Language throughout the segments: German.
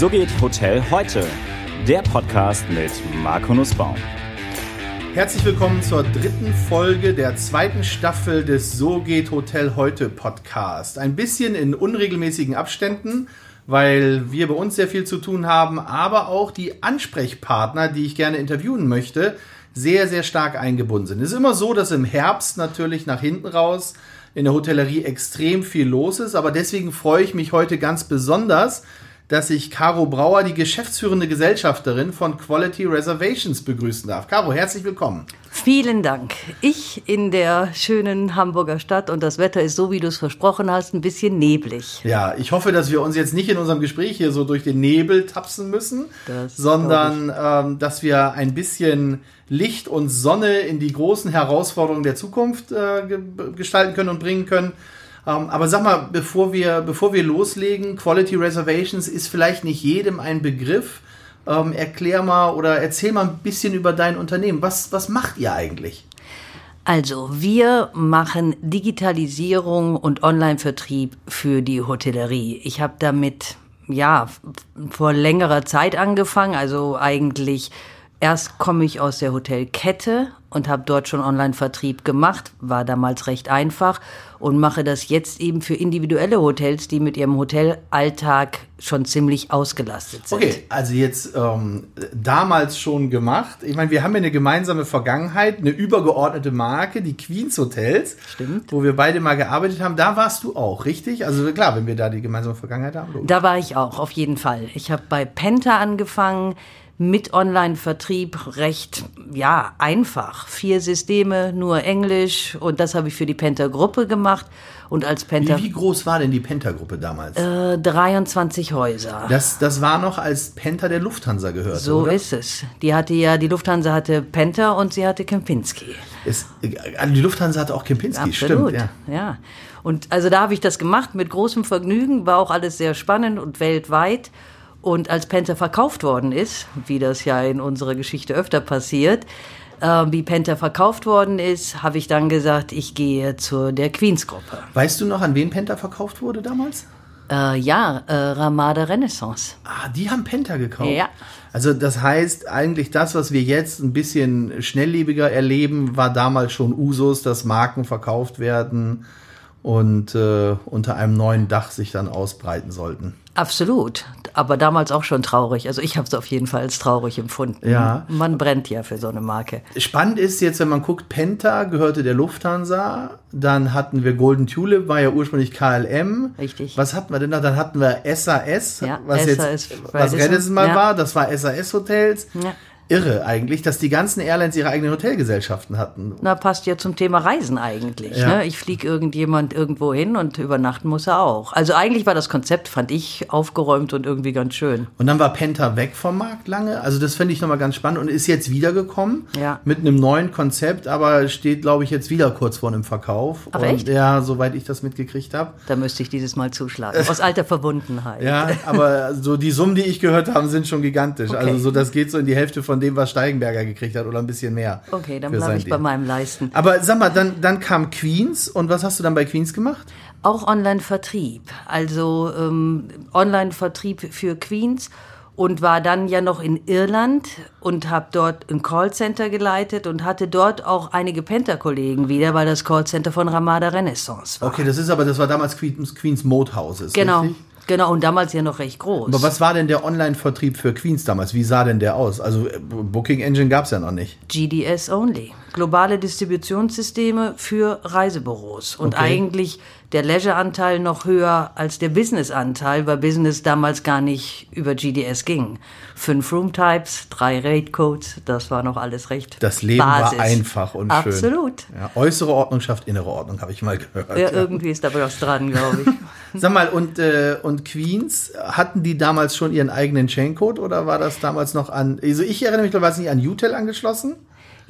So geht Hotel heute. Der Podcast mit Marco Nussbaum. Herzlich willkommen zur dritten Folge der zweiten Staffel des So geht Hotel heute Podcast. Ein bisschen in unregelmäßigen Abständen, weil wir bei uns sehr viel zu tun haben, aber auch die Ansprechpartner, die ich gerne interviewen möchte, sehr, sehr stark eingebunden sind. Es ist immer so, dass im Herbst natürlich nach hinten raus in der Hotellerie extrem viel los ist, aber deswegen freue ich mich heute ganz besonders, dass ich Caro Brauer, die geschäftsführende Gesellschafterin von Quality Reservations, begrüßen darf. Caro, herzlich willkommen. Vielen Dank. Ich in der schönen Hamburger Stadt und das Wetter ist so, wie du es versprochen hast, ein bisschen neblig. Ja, ich hoffe, dass wir uns jetzt nicht in unserem Gespräch hier so durch den Nebel tapsen müssen, das sondern ähm, dass wir ein bisschen Licht und Sonne in die großen Herausforderungen der Zukunft äh, gestalten können und bringen können. Ähm, aber sag mal, bevor wir, bevor wir loslegen, Quality Reservations ist vielleicht nicht jedem ein Begriff. Ähm, erklär mal oder erzähl mal ein bisschen über dein Unternehmen. Was, was macht ihr eigentlich? Also, wir machen Digitalisierung und Online-Vertrieb für die Hotellerie. Ich habe damit ja vor längerer Zeit angefangen, also eigentlich Erst komme ich aus der Hotelkette und habe dort schon Online-Vertrieb gemacht, war damals recht einfach und mache das jetzt eben für individuelle Hotels, die mit ihrem Hotelalltag schon ziemlich ausgelastet sind. Okay, also jetzt ähm, damals schon gemacht. Ich meine, wir haben ja eine gemeinsame Vergangenheit, eine übergeordnete Marke, die Queens Hotels, Stimmt. wo wir beide mal gearbeitet haben. Da warst du auch, richtig? Also klar, wenn wir da die gemeinsame Vergangenheit haben. Da war ich auch, auf jeden Fall. Ich habe bei Penta angefangen mit Online-Vertrieb recht, ja, einfach. Vier Systeme, nur Englisch und das habe ich für die Penta-Gruppe gemacht. Und als Penta. Wie, wie groß war denn die Penta-Gruppe damals? Äh, 23 Häuser. Das, das war noch, als Penta der Lufthansa gehörte. So oder? ist es. Die hatte ja, die Lufthansa hatte Penta und sie hatte Kempinski. Ist, also die Lufthansa hatte auch Kempinski, Absolut, stimmt. Ja. ja. Und also da habe ich das gemacht mit großem Vergnügen, war auch alles sehr spannend und weltweit. Und als Penta verkauft worden ist, wie das ja in unserer Geschichte öfter passiert, äh, wie Penta verkauft worden ist, habe ich dann gesagt, ich gehe zu der Queens-Gruppe. Weißt du noch, an wen Penta verkauft wurde damals? Äh, ja, äh, Ramada Renaissance. Ah, die haben Penta gekauft. Ja. Also das heißt, eigentlich das, was wir jetzt ein bisschen schnelllebiger erleben, war damals schon Usus, dass Marken verkauft werden und äh, unter einem neuen Dach sich dann ausbreiten sollten. Absolut, aber damals auch schon traurig. Also ich habe es auf jeden Fall als traurig empfunden. Ja. Man brennt ja für so eine Marke. Spannend ist jetzt, wenn man guckt, Penta gehörte der Lufthansa, dann hatten wir Golden Tulip, war ja ursprünglich KLM. Richtig. Was hatten wir denn noch? Dann hatten wir SAS, Ja, was SAS jetzt was Radisson mal ja. war, das war SAS Hotels. Ja. Irre eigentlich, dass die ganzen Airlines ihre eigenen Hotelgesellschaften hatten. Na, passt ja zum Thema Reisen eigentlich. Ja. Ne? Ich fliege irgendjemand irgendwo hin und übernachten muss er auch. Also eigentlich war das Konzept, fand ich, aufgeräumt und irgendwie ganz schön. Und dann war Penta weg vom Markt lange. Also das finde ich nochmal ganz spannend und ist jetzt wiedergekommen Ja. mit einem neuen Konzept, aber steht, glaube ich, jetzt wieder kurz vor einem Verkauf. Ach, und, echt? Ja, soweit ich das mitgekriegt habe. Da müsste ich dieses Mal zuschlagen. Aus alter Verbundenheit. Ja, aber so die Summen, die ich gehört habe, sind schon gigantisch. Okay. Also so, das geht so in die Hälfte von dem, was Steigenberger gekriegt hat oder ein bisschen mehr. Okay, dann bleibe ich bei Ding. meinem Leisten. Aber sag mal, dann, dann kam Queens und was hast du dann bei Queens gemacht? Auch Online-Vertrieb. Also ähm, Online-Vertrieb für Queens und war dann ja noch in Irland und habe dort ein Callcenter geleitet und hatte dort auch einige Penta-Kollegen wieder, weil das Callcenter von Ramada Renaissance war. Okay, das ist aber, das war damals Queens, Queens Mode Houses. Genau, Richtig? Genau und damals ja noch recht groß. Aber was war denn der Online-Vertrieb für Queens damals? Wie sah denn der aus? Also äh, Booking Engine gab es ja noch nicht. GDS only. Globale Distributionssysteme für Reisebüros. Und Okay. eigentlich der Leisure-Anteil noch höher als der Business-Anteil, weil Business damals gar nicht über GDS ging. Fünf Room-Types, drei Rate-Codes, das war noch alles recht Das Leben Basis. war einfach und schön. Absolut. Ja, äußere Ordnung schafft innere Ordnung, habe ich mal gehört. Ja, irgendwie ist da was dran, glaube ich. Sag mal, und, äh, und Queens, hatten die damals schon ihren eigenen Chaincode oder war das damals noch an, also ich erinnere mich, war es nicht an UTEL angeschlossen?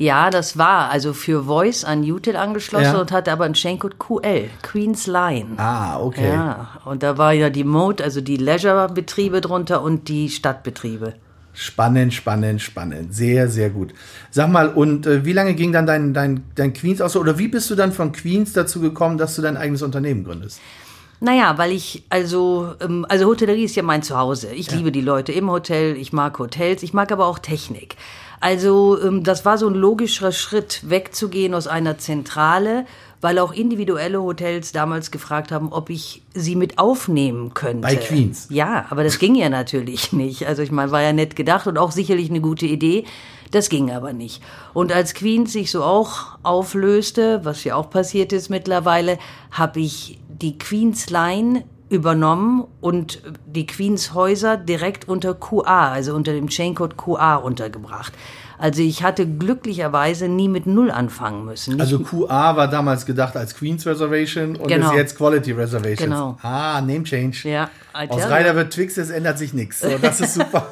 Ja, das war also für Voice an Util angeschlossen Ja. und hatte aber einen Chaincode QL, Queen's Line. Ah, okay. Ja, und da war ja die Mode, also die Leisure-Betriebe drunter und die Stadtbetriebe. Spannend, spannend, spannend. Sehr, sehr gut. Sag mal, und äh, wie lange ging dann dein, dein, dein Queens aus? Oder wie bist du dann von Queens dazu gekommen, dass du dein eigenes Unternehmen gründest? Naja, weil ich, also, ähm, also Hotellerie ist ja mein Zuhause. Ich liebe die Leute im Hotel, ich mag Hotels, ich mag aber auch Technik. Also ähm, das war so ein logischer Schritt, wegzugehen aus einer Zentrale, weil auch individuelle Hotels damals gefragt haben, ob ich sie mit aufnehmen könnte. Bei Queens. Ja, aber das ging ja natürlich nicht. Also ich meine, war ja nett gedacht und auch sicherlich eine gute Idee. Das ging aber nicht. Und als Queens sich so auch auflöste, was ja auch passiert ist mittlerweile, habe ich die Queens Line übernommen und die Queens Häuser direkt unter QA, also unter dem Chaincode QA untergebracht. Also ich hatte glücklicherweise nie mit Null anfangen müssen. Nicht Also QA war damals gedacht als Queen's Reservation und Genau. ist jetzt Quality Reservations. Genau. Ah, Name Change. ja, Aus Reiter wird Twix, es ändert sich nichts. So, das ist super.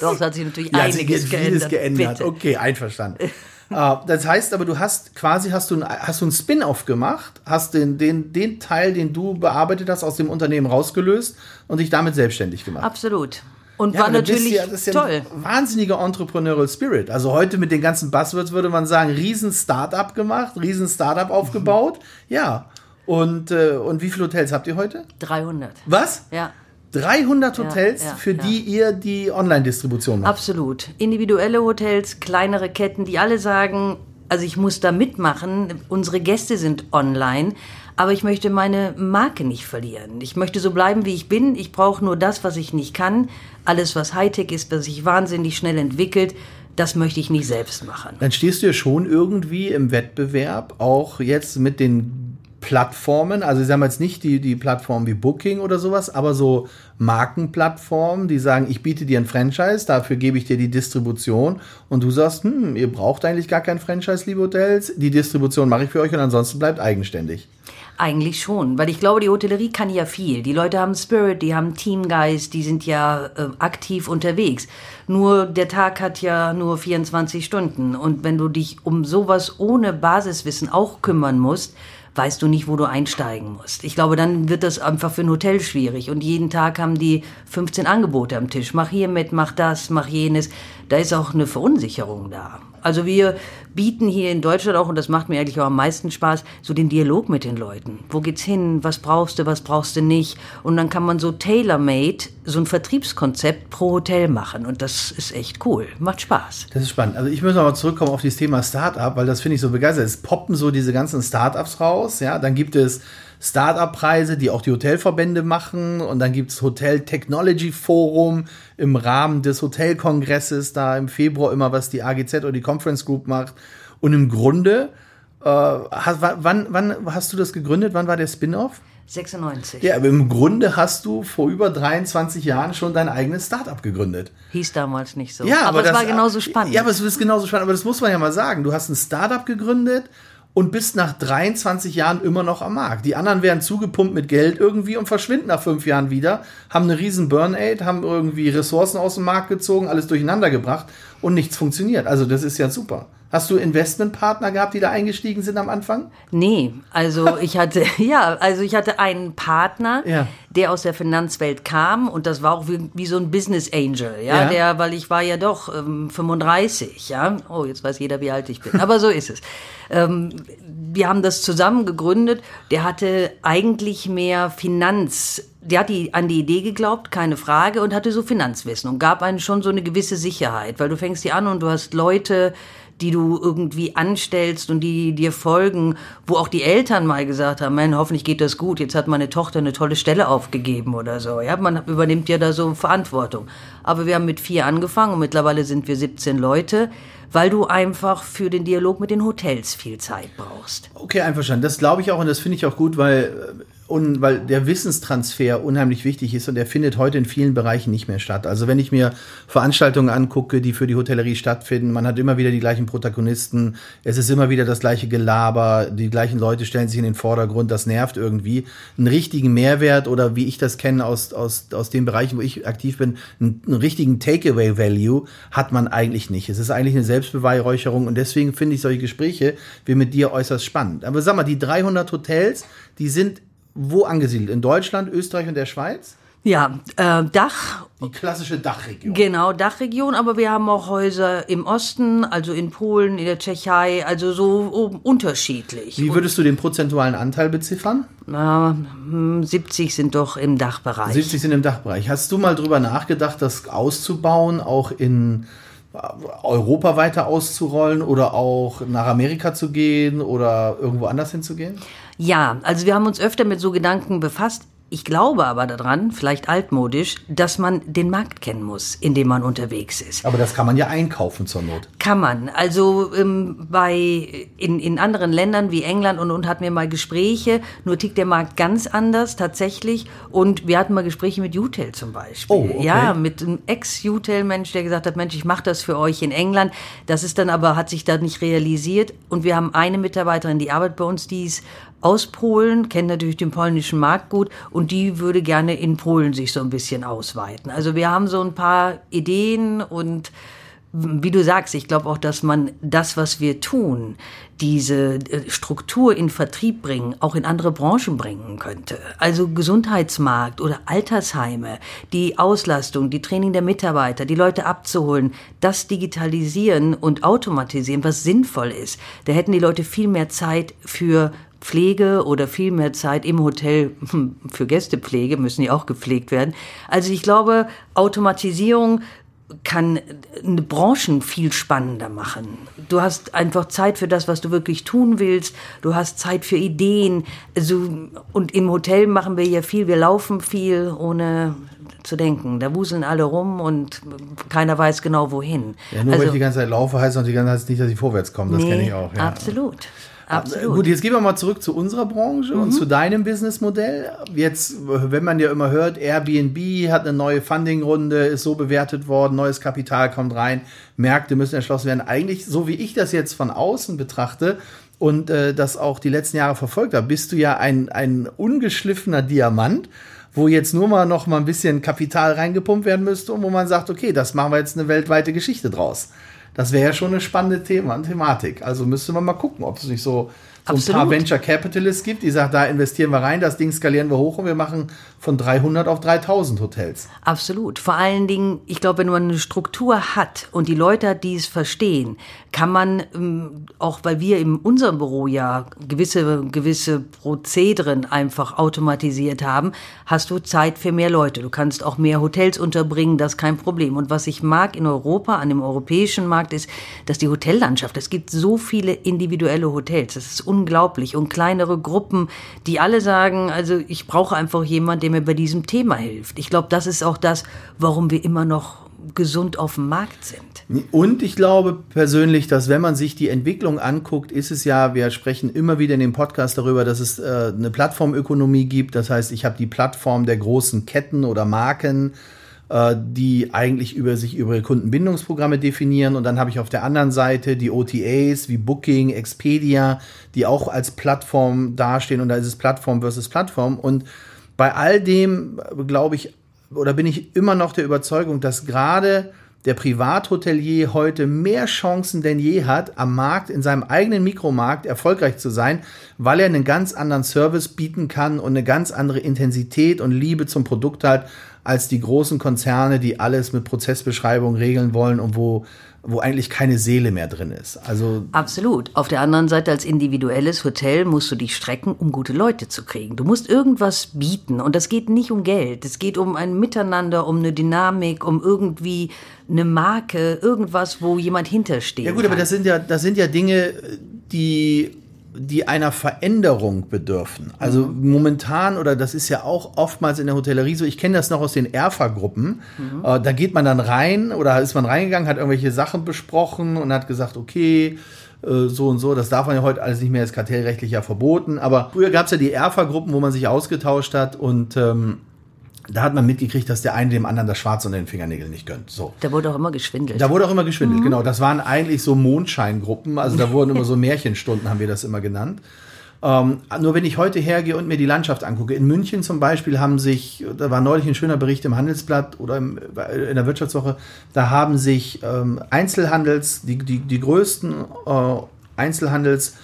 Doch, es hat sich natürlich Ja, hat sich einiges vieles geändert. geändert. Bitte. Okay, einverstanden. Äh, das heißt aber, du hast quasi hast du ein, hast du einen Spin-off gemacht, hast den, den, den Teil, den du bearbeitet hast, aus dem Unternehmen rausgelöst und dich damit selbstständig gemacht. Absolut. Und Ja, war natürlich ja, das ist ja toll. ein wahnsinniger Entrepreneurial Spirit. Also heute mit den ganzen Buzzwords würde man sagen, riesen Startup gemacht, riesen Startup aufgebaut. Ja. Und, äh, und wie viele Hotels habt ihr heute? 300. Was? Ja. 300 Hotels, ja, für ja. die ihr die Online-Distribution macht. Absolut. Individuelle Hotels, kleinere Ketten, die alle sagen, also ich muss da mitmachen, unsere Gäste sind online, aber ich möchte meine Marke nicht verlieren. Ich möchte so bleiben, wie ich bin. Ich brauche nur das, was ich nicht kann. Alles, was Hightech ist, was sich wahnsinnig schnell entwickelt, das möchte ich nicht selbst machen. Dann stehst du ja schon irgendwie im Wettbewerb, auch jetzt mit den Plattformen, also ich sage jetzt nicht die, die Plattformen wie Booking oder sowas, aber so Markenplattformen, die sagen, ich biete dir ein Franchise, dafür gebe ich dir die Distribution und du sagst, hm, ihr braucht eigentlich gar kein Franchise, liebe Hotels, die Distribution mache ich für euch und ansonsten bleibt eigenständig. Eigentlich schon, weil ich glaube, die Hotellerie kann ja viel. Die Leute haben Spirit, die haben Teamgeist, die sind ja äh, aktiv unterwegs. Nur der Tag hat ja nur 24 Stunden und wenn du dich um sowas ohne Basiswissen auch kümmern musst, weißt du nicht, wo du einsteigen musst. Ich glaube, dann wird das einfach für ein Hotel schwierig und jeden Tag haben die 15 Angebote am Tisch. Mach hier mit, mach das, mach jenes. Da ist auch eine Verunsicherung da. Also wir bieten hier in Deutschland auch, und das macht mir eigentlich auch am meisten Spaß, so den Dialog mit den Leuten. Wo geht's hin? Was brauchst du? Was brauchst du nicht? Und dann kann man so tailor-made so ein Vertriebskonzept pro Hotel machen. Und das ist echt cool. Macht Spaß. Das ist spannend. Also ich muss noch mal zurückkommen auf dieses Thema Startup, weil das finde ich so begeistert. Es poppen so diese ganzen Startups raus, ja. Dann gibt es Startup-Preise, die auch die Hotelverbände machen. Und dann gibt es Hotel Technology Forum im Rahmen des Hotelkongresses, da im Februar immer, was die AGZ oder die Conference Group macht. Und im Grunde, äh, hast, wann, wann hast du das gegründet? Wann war der Spin-off? 96. Ja, aber im Grunde hast du vor über 23 Jahren schon dein eigenes Startup gegründet. Hieß damals nicht so. Ja, aber, es das war genauso spannend. Ja, aber es ist genauso spannend. Aber das muss man ja mal sagen. Du hast ein Startup gegründet und bist nach 23 Jahren immer noch am Markt. Die anderen werden zugepumpt mit Geld irgendwie und verschwinden nach fünf Jahren wieder, haben eine riesen Burnout, haben irgendwie Ressourcen aus dem Markt gezogen, alles durcheinander gebracht und nichts funktioniert. Also das ist ja super. Hast du Investmentpartner gehabt, die da eingestiegen sind am Anfang? Nee, also ich hatte, ja, also ich hatte einen Partner, Ja. der aus der Finanzwelt kam und das war auch wie, wie so ein Business Angel, ja, Ja. der, weil ich war ja doch ähm, 35, ja. Oh, jetzt weiß jeder, wie alt ich bin, aber so ist es. Ähm, wir haben das zusammen gegründet. Der hatte eigentlich mehr Finanz, der hat die, an die Idee geglaubt, keine Frage, und hatte so Finanzwissen und gab einen schon so eine gewisse Sicherheit, weil du fängst hier an und du hast Leute, die du irgendwie anstellst und die dir folgen, wo auch die Eltern mal gesagt haben, man, hoffentlich geht das gut, jetzt hat meine Tochter eine tolle Stelle aufgegeben oder so. Ja, man übernimmt ja da so Verantwortung. Aber wir haben mit vier angefangen und mittlerweile sind wir 17 Leute, weil du einfach für den Dialog mit den Hotels viel Zeit brauchst. Okay, einverstanden. Das glaube ich auch und das finde ich auch gut, weil, äh, und, weil der Wissenstransfer unheimlich wichtig ist und der findet heute in vielen Bereichen nicht mehr statt. Also wenn ich mir Veranstaltungen angucke, die für die Hotellerie stattfinden, man hat immer wieder die gleichen Protagonisten, es ist immer wieder das gleiche Gelaber, die gleichen Leute stellen sich in den Vordergrund, das nervt irgendwie. Einen richtigen Mehrwert oder wie ich das kenne aus, aus, aus den Bereichen, wo ich aktiv bin, einen, einen richtigen Takeaway-Value hat man eigentlich nicht. Es ist eigentlich eine Selbstbeweihräucherung und deswegen finde ich solche Gespräche wie mit dir äußerst spannend. Aber sag mal, die 300 Hotels, die sind wo angesiedelt? In Deutschland, Österreich und der Schweiz? Ja, äh, Dach Die klassische Dachregion. Genau, Dachregion, aber wir haben auch Häuser im Osten, also in Polen, in der Tschechei, also so unterschiedlich. Wie würdest du den prozentualen Anteil beziffern? Na, hm, 70 sind doch im Dachbereich. 70 sind im Dachbereich. Hast du mal drüber nachgedacht, das auszubauen, auch in äh, Europa weiter auszurollen oder auch nach Amerika zu gehen oder irgendwo anders hinzugehen? Ja, also wir haben uns öfter mit so Gedanken befasst. Ich glaube aber daran, vielleicht altmodisch, dass man den Markt kennen muss, in dem man unterwegs ist. Aber das kann man ja einkaufen zur Not. Kann man. Also ähm, bei in, in anderen Ländern wie England und, und hatten wir mal Gespräche, nur tickt der Markt ganz anders tatsächlich. Und wir hatten mal Gespräche mit Utel zum Beispiel. Oh, okay. Ja, mit einem Ex-Utel-Mensch, der gesagt hat, Mensch, ich mache das für euch in England. Das ist dann aber, hat sich da nicht realisiert. Und wir haben eine Mitarbeiterin, die arbeitet bei uns, die ist aus Polen, kennt natürlich den polnischen Markt gut und die würde gerne in Polen sich so ein bisschen ausweiten. Also wir haben so ein paar Ideen und wie du sagst, ich glaube auch, dass man das, was wir tun, diese äh, Struktur in Vertrieb bringen, auch in andere Branchen bringen könnte. Also Gesundheitsmarkt oder Altersheime, die Auslastung, die Training der Mitarbeiter, die Leute abzuholen, das digitalisieren und automatisieren, was sinnvoll ist. Da hätten die Leute viel mehr Zeit für Pflege oder viel mehr Zeit im Hotel für Gästepflege, müssen ja auch gepflegt werden. Also ich glaube, Automatisierung kann eine Branchen viel spannender machen. Du hast einfach Zeit für das, was du wirklich tun willst. Du hast Zeit für Ideen. Also, und im Hotel machen wir ja viel. Wir laufen viel, ohne zu denken. Da wuseln alle rum und keiner weiß genau wohin. Ja, nur also, weil ich die ganze Zeit laufe, heißt noch die ganze Zeit nicht, dass ich vorwärts komme. Das nee, kenne ich auch. Ja. Absolut. Absolut. Gut, jetzt gehen wir mal zurück zu unserer Branche und zu deinem Businessmodell. Jetzt, wenn man ja immer hört, Airbnb hat eine neue Fundingrunde, ist so bewertet worden, neues Kapital kommt rein, Märkte müssen erschlossen werden. Eigentlich, so wie ich das jetzt von außen betrachte und äh, das auch die letzten Jahre verfolgt habe, bist du ja ein, ein ungeschliffener Diamant wo jetzt nur mal noch mal ein bisschen Kapital reingepumpt werden müsste und wo man sagt, okay, das machen wir jetzt eine weltweite Geschichte draus. Das wäre ja schon eine spannende Thema, Thematik. Also müsste man mal gucken, ob es nicht so, so ein paar Venture Capitalists gibt, die sagen, da investieren wir rein, das Ding skalieren wir hoch und wir machen von 300 auf 3000 Hotels. Absolut. Vor allen Dingen, ich glaube, wenn man eine Struktur hat und die Leute hat, die es verstehen, kann man, ähm, auch weil wir in unserem Büro ja gewisse, gewisse Prozederen einfach automatisiert haben, hast du Zeit für mehr Leute. Du kannst auch mehr Hotels unterbringen, das ist kein Problem. Und was ich mag in Europa, an dem europäischen Markt, ist, dass die Hotellandschaft, es gibt so viele individuelle Hotels, das ist unglaublich. Und kleinere Gruppen, die alle sagen, also ich brauche einfach jemanden, der mir bei diesem Thema hilft. Ich glaube, das ist auch das, warum wir immer noch gesund auf dem Markt sind. Und ich glaube persönlich, dass wenn man sich die Entwicklung anguckt, ist es ja, wir sprechen immer wieder in dem Podcast darüber, dass es äh, eine Plattformökonomie gibt. Das heißt, ich habe die Plattform der großen Ketten oder Marken, äh, die eigentlich über sich über Kundenbindungsprogramme definieren. Und dann habe ich auf der anderen Seite die OTAs wie Booking, Expedia, die auch als Plattform dastehen. Und da ist es Plattform versus Plattform. Und bei all dem, glaube ich, oder bin ich immer noch der Überzeugung, dass gerade der Privathotelier heute mehr Chancen denn je hat, am Markt, in seinem eigenen Mikromarkt erfolgreich zu sein, weil er einen ganz anderen Service bieten kann und eine ganz andere Intensität und Liebe zum Produkt hat, als die großen Konzerne, die alles mit Prozessbeschreibung regeln wollen und wo wo eigentlich keine Seele mehr drin ist. Also Absolut. Auf der anderen Seite als individuelles Hotel musst du dich strecken, um gute Leute zu kriegen. Du musst irgendwas bieten und das geht nicht um Geld. Es geht um ein Miteinander, um eine Dynamik, um irgendwie eine Marke, irgendwas, wo jemand hintersteht. Ja gut, aber das sind ja das sind ja Dinge, die die einer Veränderung bedürfen. Also mhm. momentan, oder das ist ja auch oftmals in der Hotellerie so, ich kenne das noch aus den Erfa-Gruppen, mhm. äh, da geht man dann rein oder ist man reingegangen, hat irgendwelche Sachen besprochen und hat gesagt, okay, äh, so und so, das darf man ja heute alles nicht mehr, ist kartellrechtlich ja verboten, aber früher gab es ja die Erfa-Gruppen, wo man sich ausgetauscht hat und ähm, da hat man mitgekriegt, dass der eine dem anderen das Schwarz unter den Fingernägeln nicht gönnt. So. Da wurde auch immer geschwindelt. Da wurde auch immer geschwindelt, mhm. genau. Das waren eigentlich so Mondscheingruppen. Also da wurden immer so Märchenstunden, haben wir das immer genannt. Ähm, nur wenn ich heute hergehe und mir die Landschaft angucke, in München zum Beispiel haben sich, da war neulich ein schöner Bericht im Handelsblatt oder im, in der Wirtschaftswoche, da haben sich ähm, Einzelhandels, die, die, die größten äh, Einzelhandels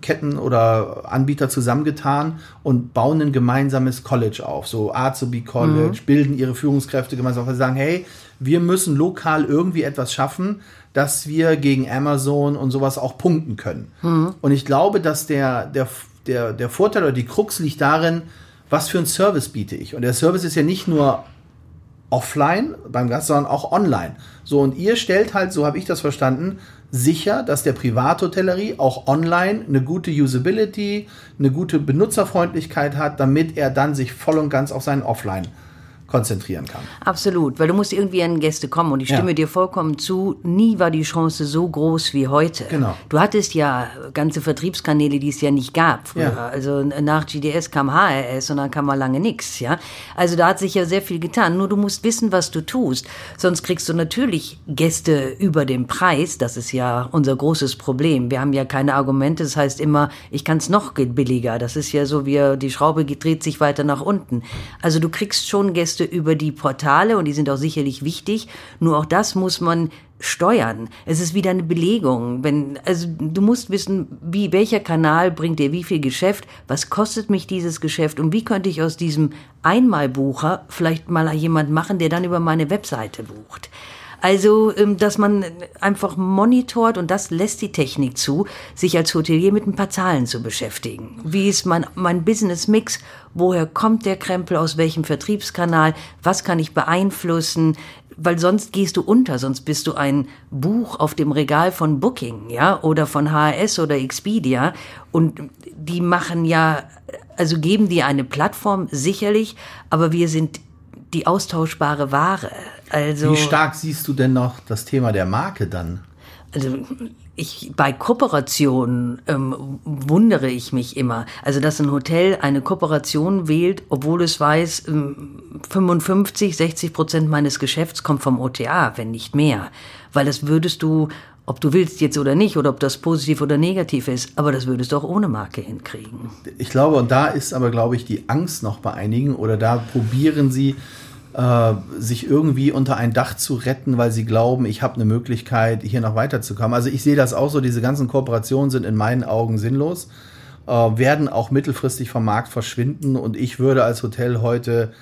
Ketten oder Anbieter zusammengetan und bauen ein gemeinsames College auf, so Azubi College, mhm. bilden ihre Führungskräfte gemeinsam, sie sagen, hey, wir müssen lokal irgendwie etwas schaffen, dass wir gegen Amazon und sowas auch punkten können. Mhm. Und ich glaube, dass der, der, der, der Vorteil oder die Krux liegt darin, was für einen Service biete ich. Und der Service ist ja nicht nur offline beim Gast, sondern auch online. So, und ihr stellt halt, so habe ich das verstanden, sicher, dass der Privathotellerie auch online eine gute Usability, eine gute Benutzerfreundlichkeit hat, damit er dann sich voll und ganz auf seinen Offline konzentrieren kann. Absolut, weil du musst irgendwie an Gäste kommen und ich stimme ja. dir vollkommen zu, nie war die Chance so groß wie heute. Genau. Du hattest ja ganze Vertriebskanäle, die es ja nicht gab früher. Ja. Also nach GDS kam HRS und dann kam mal lange nichts, ja. Also da hat sich ja sehr viel getan, nur du musst wissen, was du tust, sonst kriegst du natürlich Gäste über den Preis, das ist ja unser großes Problem. Wir haben ja keine Argumente, das heißt immer, ich kann es noch billiger, das ist ja so, wie die Schraube dreht sich weiter nach unten. Also du kriegst schon Gäste Gäste über die Portale und die sind auch sicherlich wichtig. Nur auch das muss man steuern. Es ist wieder eine Belegung. Wenn, also du musst wissen, wie, welcher Kanal bringt dir wie viel Geschäft, was kostet mich dieses Geschäft und wie könnte ich aus diesem Einmalbucher vielleicht mal jemand machen, der dann über meine Webseite bucht. Also, ähm, dass man einfach monitort, und das lässt die Technik zu, sich als Hotelier mit ein paar Zahlen zu beschäftigen. Wie ist mein, mein Business-Mix? Woher kommt der Krempel? Aus welchem Vertriebskanal? Was kann ich beeinflussen? Weil sonst gehst du unter, sonst bist du ein Buch auf dem Regal von Booking, ja, oder von HRS oder Expedia. Und die machen ja, also geben dir eine Plattform sicherlich, aber wir sind die austauschbare Ware. Also, Wie stark siehst du denn noch das Thema der Marke dann? Also ich, bei Kooperationen ähm, wundere ich mich immer. Also, dass ein Hotel eine Kooperation wählt, obwohl es weiß, ähm, 55, 60 Prozent meines Geschäfts kommt vom OTA, wenn nicht mehr. Weil das würdest du, ob du willst jetzt oder nicht, oder ob das positiv oder negativ ist, aber das würdest du auch ohne Marke hinkriegen. Ich glaube, und da ist aber, glaube ich, die Angst noch bei einigen, oder da probieren sie, äh, sich irgendwie unter ein Dach zu retten, weil sie glauben, ich habe eine Möglichkeit, hier noch weiterzukommen. Also ich sehe das auch so, diese ganzen Kooperationen sind in meinen Augen sinnlos, äh, werden auch mittelfristig vom Markt verschwinden und ich würde als Hotel heute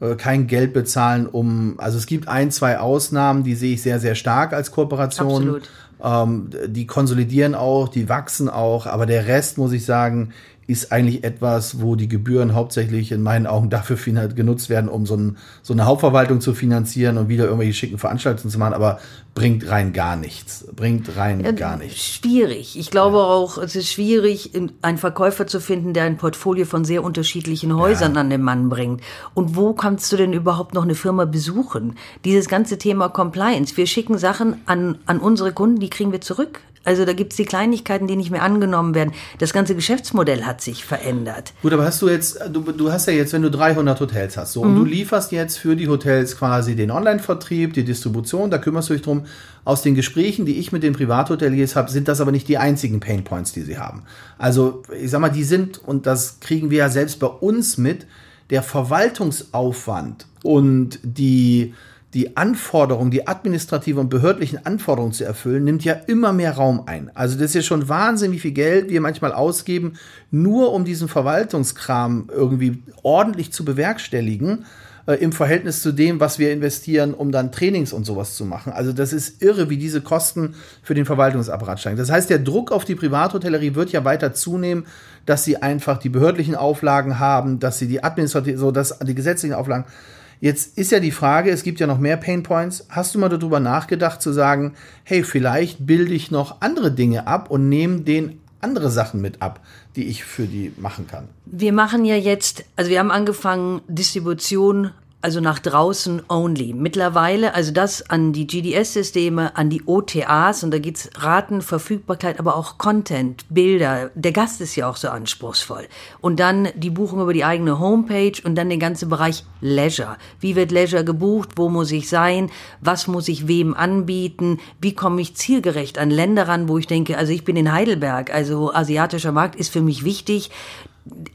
äh, kein Geld bezahlen, um, also es gibt ein, zwei Ausnahmen, die sehe ich sehr, sehr stark als Kooperation. Absolut. Ähm, die konsolidieren auch, die wachsen auch, aber der Rest, muss ich sagen, ist eigentlich etwas, wo die Gebühren hauptsächlich in meinen Augen dafür genutzt werden, um so, ein, so, eine Hauptverwaltung zu finanzieren und wieder irgendwelche schicken Veranstaltungen zu machen, aber bringt rein gar nichts. Bringt rein ja, gar nichts. Schwierig. Ich glaube ja. auch, es ist schwierig, einen Verkäufer zu finden, der ein Portfolio von sehr unterschiedlichen Häusern ja. an den Mann bringt. Und wo kannst du denn überhaupt noch eine Firma besuchen? Dieses ganze Thema Compliance. Wir schicken Sachen an, an unsere Kunden, die kriegen wir zurück. Also da gibt's die Kleinigkeiten, die nicht mehr angenommen werden. Das ganze Geschäftsmodell hat sich verändert. Gut, aber hast du jetzt, du, du hast ja jetzt, wenn du 300 Hotels hast, so, mhm. und du lieferst jetzt für die Hotels quasi den Online-Vertrieb, die Distribution, da kümmerst du dich drum. Aus den Gesprächen, die ich mit den Privathoteliers habe, sind das aber nicht die einzigen Painpoints, die sie haben. Also ich sag mal, die sind, und das kriegen wir ja selbst bei uns mit, der Verwaltungsaufwand und die die Anforderungen, die administrativen und behördlichen Anforderungen zu erfüllen, nimmt ja immer mehr Raum ein. Also das ist ja schon Wahnsinn, wie viel Geld wir manchmal ausgeben, nur um diesen Verwaltungskram irgendwie ordentlich zu bewerkstelligen äh, im Verhältnis zu dem, was wir investieren, um dann Trainings und sowas zu machen. Also das ist irre, wie diese Kosten für den Verwaltungsapparat steigen. Das heißt, der Druck auf die Privathotellerie wird ja weiter zunehmen, dass sie einfach die behördlichen Auflagen haben, dass sie die administrativen, so dass die gesetzlichen Auflagen Jetzt ist ja die Frage, es gibt ja noch mehr Pain Points. Hast du mal darüber nachgedacht zu sagen, hey, vielleicht bilde ich noch andere Dinge ab und nehme den andere Sachen mit ab, die ich für die machen kann? Wir machen ja jetzt, also wir haben angefangen, Distribution also nach draußen only. Mittlerweile, also das an die GDS-Systeme, an die OTAs und da geht's Raten, Verfügbarkeit, aber auch Content, Bilder. Der Gast ist ja auch so anspruchsvoll. Und dann die Buchung über die eigene Homepage und dann der ganze Bereich Leisure. Wie wird Leisure gebucht? Wo muss ich sein? Was muss ich wem anbieten? Wie komme ich zielgerecht an Länder ran, wo ich denke, also ich bin in Heidelberg, also asiatischer Markt ist für mich wichtig.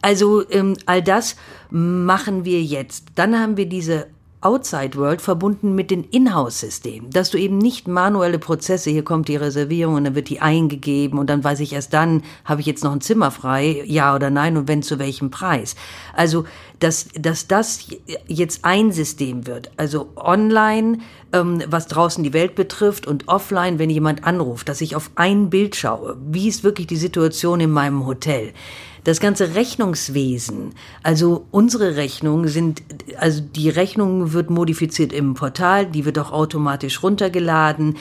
Also ähm, all das machen wir jetzt. Dann haben wir diese Outside World verbunden mit den Inhouse-Systemen, dass du eben nicht manuelle Prozesse, hier kommt die Reservierung und dann wird die eingegeben und dann weiß ich erst dann, habe ich jetzt noch ein Zimmer frei, ja oder nein und wenn zu welchem Preis. Also, dass, dass das jetzt ein System wird, also online, ähm, was draußen die Welt betrifft und offline, wenn jemand anruft, dass ich auf ein Bild schaue, wie ist wirklich die Situation in meinem Hotel das ganze Rechnungswesen, also unsere Rechnungen sind, also die Rechnung wird modifiziert im Portal, die wird auch automatisch runtergeladen.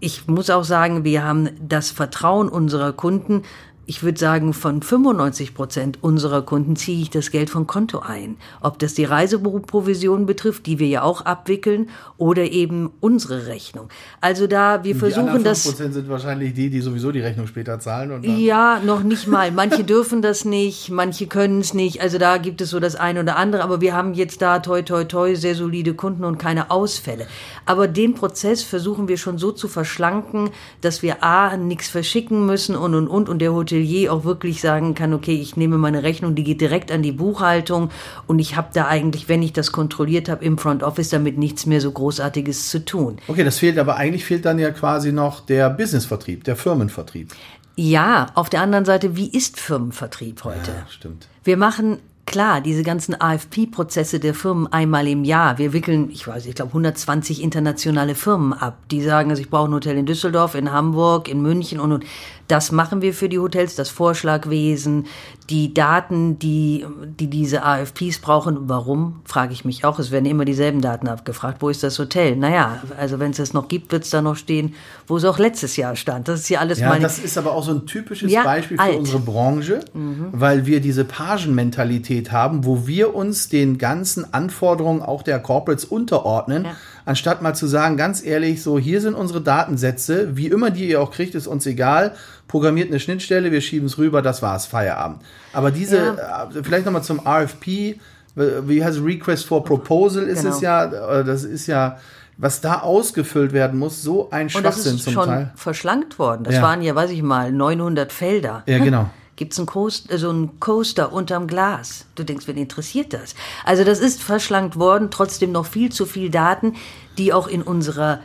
Ich muss auch sagen, wir haben das Vertrauen unserer Kunden ich würde sagen, von 95 Prozent unserer Kunden ziehe ich das Geld vom Konto ein. Ob das die Reiseprovision betrifft, die wir ja auch abwickeln, oder eben unsere Rechnung. Also da, wir die versuchen das. 5 sind wahrscheinlich die, die sowieso die Rechnung später zahlen. ja, noch nicht mal. Manche dürfen das nicht, manche können es nicht. Also da gibt es so das eine oder andere. Aber wir haben jetzt da toi toi toi sehr solide Kunden und keine Ausfälle. Aber den Prozess versuchen wir schon so zu verschlanken, dass wir A, nichts verschicken müssen und und und und der Hotel Hotelier auch wirklich sagen kann, okay, ich nehme meine Rechnung, die geht direkt an die Buchhaltung und ich habe da eigentlich, wenn ich das kontrolliert habe, im Front Office damit nichts mehr so Großartiges zu tun. Okay, das fehlt aber eigentlich fehlt dann ja quasi noch der Businessvertrieb, der Firmenvertrieb. Ja, auf der anderen Seite, wie ist Firmenvertrieb heute? Ja, stimmt. Wir machen klar, diese ganzen AFP-Prozesse der Firmen einmal im Jahr. Wir wickeln, ich weiß, ich glaube 120 internationale Firmen ab, die sagen, also ich brauche ein Hotel in Düsseldorf, in Hamburg, in München und, und das machen wir für die Hotels, das Vorschlagwesen, die Daten, die, die diese AFPs brauchen. Warum, frage ich mich auch. Es werden immer dieselben Daten abgefragt. Wo ist das Hotel? Naja, also wenn es es noch gibt, wird es da noch stehen, wo es auch letztes Jahr stand. Das ist ja alles ja, meine... das ist aber auch so ein typisches ja, Beispiel für alt. unsere Branche, mhm. weil wir diese Pagenmentalität haben, wo wir uns den ganzen Anforderungen auch der Corporates unterordnen. Ja anstatt mal zu sagen, ganz ehrlich, so hier sind unsere Datensätze, wie immer die ihr auch kriegt, ist uns egal. Programmiert eine Schnittstelle, wir schieben es rüber, das war's, Feierabend. Aber diese, ja. Äh, vielleicht nochmal zum RFP, wie heißt Request for Proposal ist genau. es ja, das ist ja, was da ausgefüllt werden muss, so ein Schwachsinn zum Teil. Und das ist schon verschlankt worden. Das ja. waren ja, weiß ich mal, 900 Felder. Ja, genau gibt es einen Coaster, so einen Coaster unterm Glas. Du denkst, wen interessiert das? Also das ist verschlankt worden, trotzdem noch viel zu viel Daten, die auch in unserer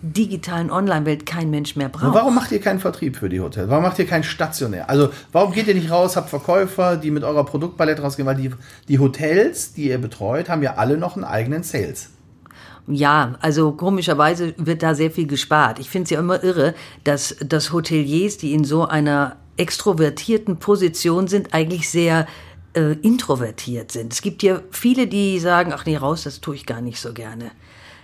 digitalen Online-Welt kein Mensch mehr braucht. warum macht ihr keinen Vertrieb für die Hotels? Warum macht ihr keinen stationär? Also warum geht ihr nicht raus, habt Verkäufer, die mit eurer Produktpalette rausgehen? Weil die, die Hotels, die ihr betreut, haben ja alle noch einen eigenen Sales. Ja, also komischerweise wird da sehr viel gespart. Ich finde es ja immer irre, dass, dass Hoteliers, die in so einer extrovertierten Position sind, eigentlich sehr äh, introvertiert sind. Es gibt ja viele, die sagen, ach nee, raus, das tue ich gar nicht so gerne.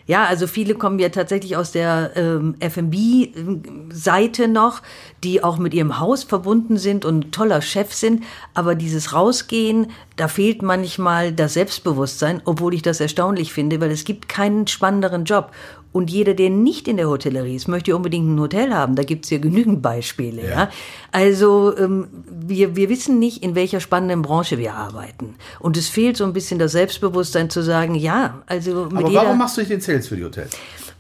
Ja, also viele kommen ja tatsächlich aus der ähm, FMB-Seite noch, die auch mit ihrem Haus verbunden sind und toller Chef sind. Aber dieses Rausgehen, da fehlt manchmal das Selbstbewusstsein, obwohl ich das erstaunlich finde, weil es gibt keinen spannenderen Job. Und jeder, der nicht in der Hotellerie ist, möchte unbedingt ein Hotel haben. Da gibt's ja genügend Beispiele. Ja. ja? Also ähm, wir, wir wissen nicht, in welcher spannenden Branche wir arbeiten. Und es fehlt so ein bisschen das Selbstbewusstsein zu sagen, ja, also mit Aber warum machst du nicht den Sales für die Hotels?